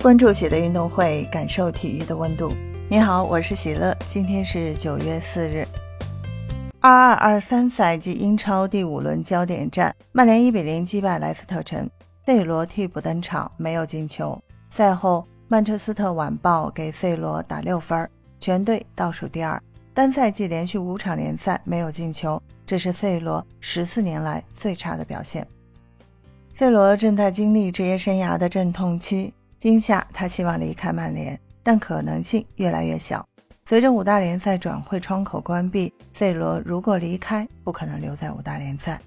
关注喜乐运动会，感受体育的温度。你好，我是喜乐，今天是九月四日。二二二三赛季英超第五轮焦点战，曼联一比零击败莱斯特城，C 罗替补登场，没有进球。赛后，曼彻斯特晚报给 C 罗打六分，全队倒数第二。单赛季连续五场联赛没有进球，这是 C 罗十四年来最差的表现。C 罗正在经历职业生涯的阵痛期。今夏他希望离开曼联，但可能性越来越小。随着五大联赛转会窗口关闭，C 罗如果离开，不可能留在五大联赛。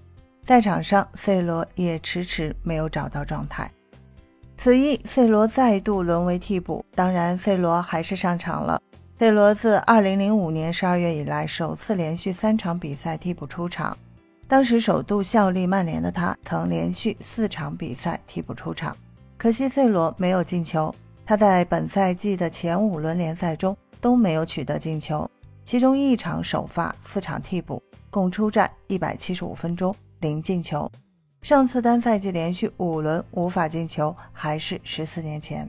在场上，C 罗也迟迟没有找到状态。此役，C 罗再度沦为替补。当然，C 罗还是上场了。C 罗自2005年12月以来，首次连续三场比赛替补出场。当时首度效力曼联的他，曾连续四场比赛替补出场。可惜 C 罗没有进球，他在本赛季的前五轮联赛中都没有取得进球，其中一场首发，四场替补，共出战一百七十五分钟，零进球。上次单赛季连续五轮无法进球，还是十四年前。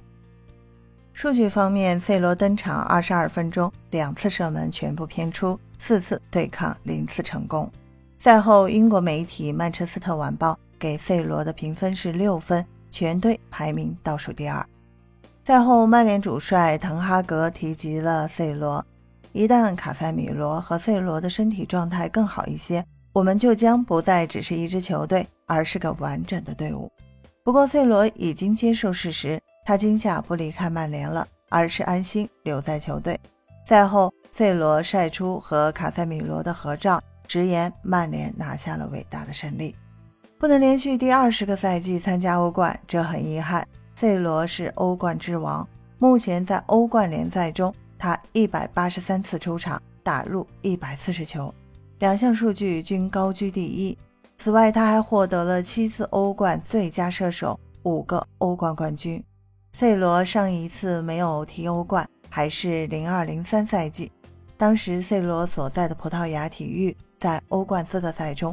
数据方面，C 罗登场二十二分钟，两次射门全部偏出，四次对抗零次成功。赛后，英国媒体《曼彻斯特晚报》给 C 罗的评分是六分。全队排名倒数第二。赛后，曼联主帅滕哈格提及了 C 罗：“一旦卡塞米罗和 C 罗的身体状态更好一些，我们就将不再只是一支球队，而是个完整的队伍。”不过，C 罗已经接受事实，他今夏不离开曼联了，而是安心留在球队。赛后，C 罗晒出和卡塞米罗的合照，直言曼联拿下了伟大的胜利。不能连续第二十个赛季参加欧冠，这很遗憾。C 罗是欧冠之王，目前在欧冠联赛中，他一百八十三次出场，打入一百四十球，两项数据均高居第一。此外，他还获得了七次欧冠最佳射手，五个欧冠冠军。C 罗上一次没有踢欧冠还是零二零三赛季，当时 C 罗所在的葡萄牙体育在欧冠资格赛中。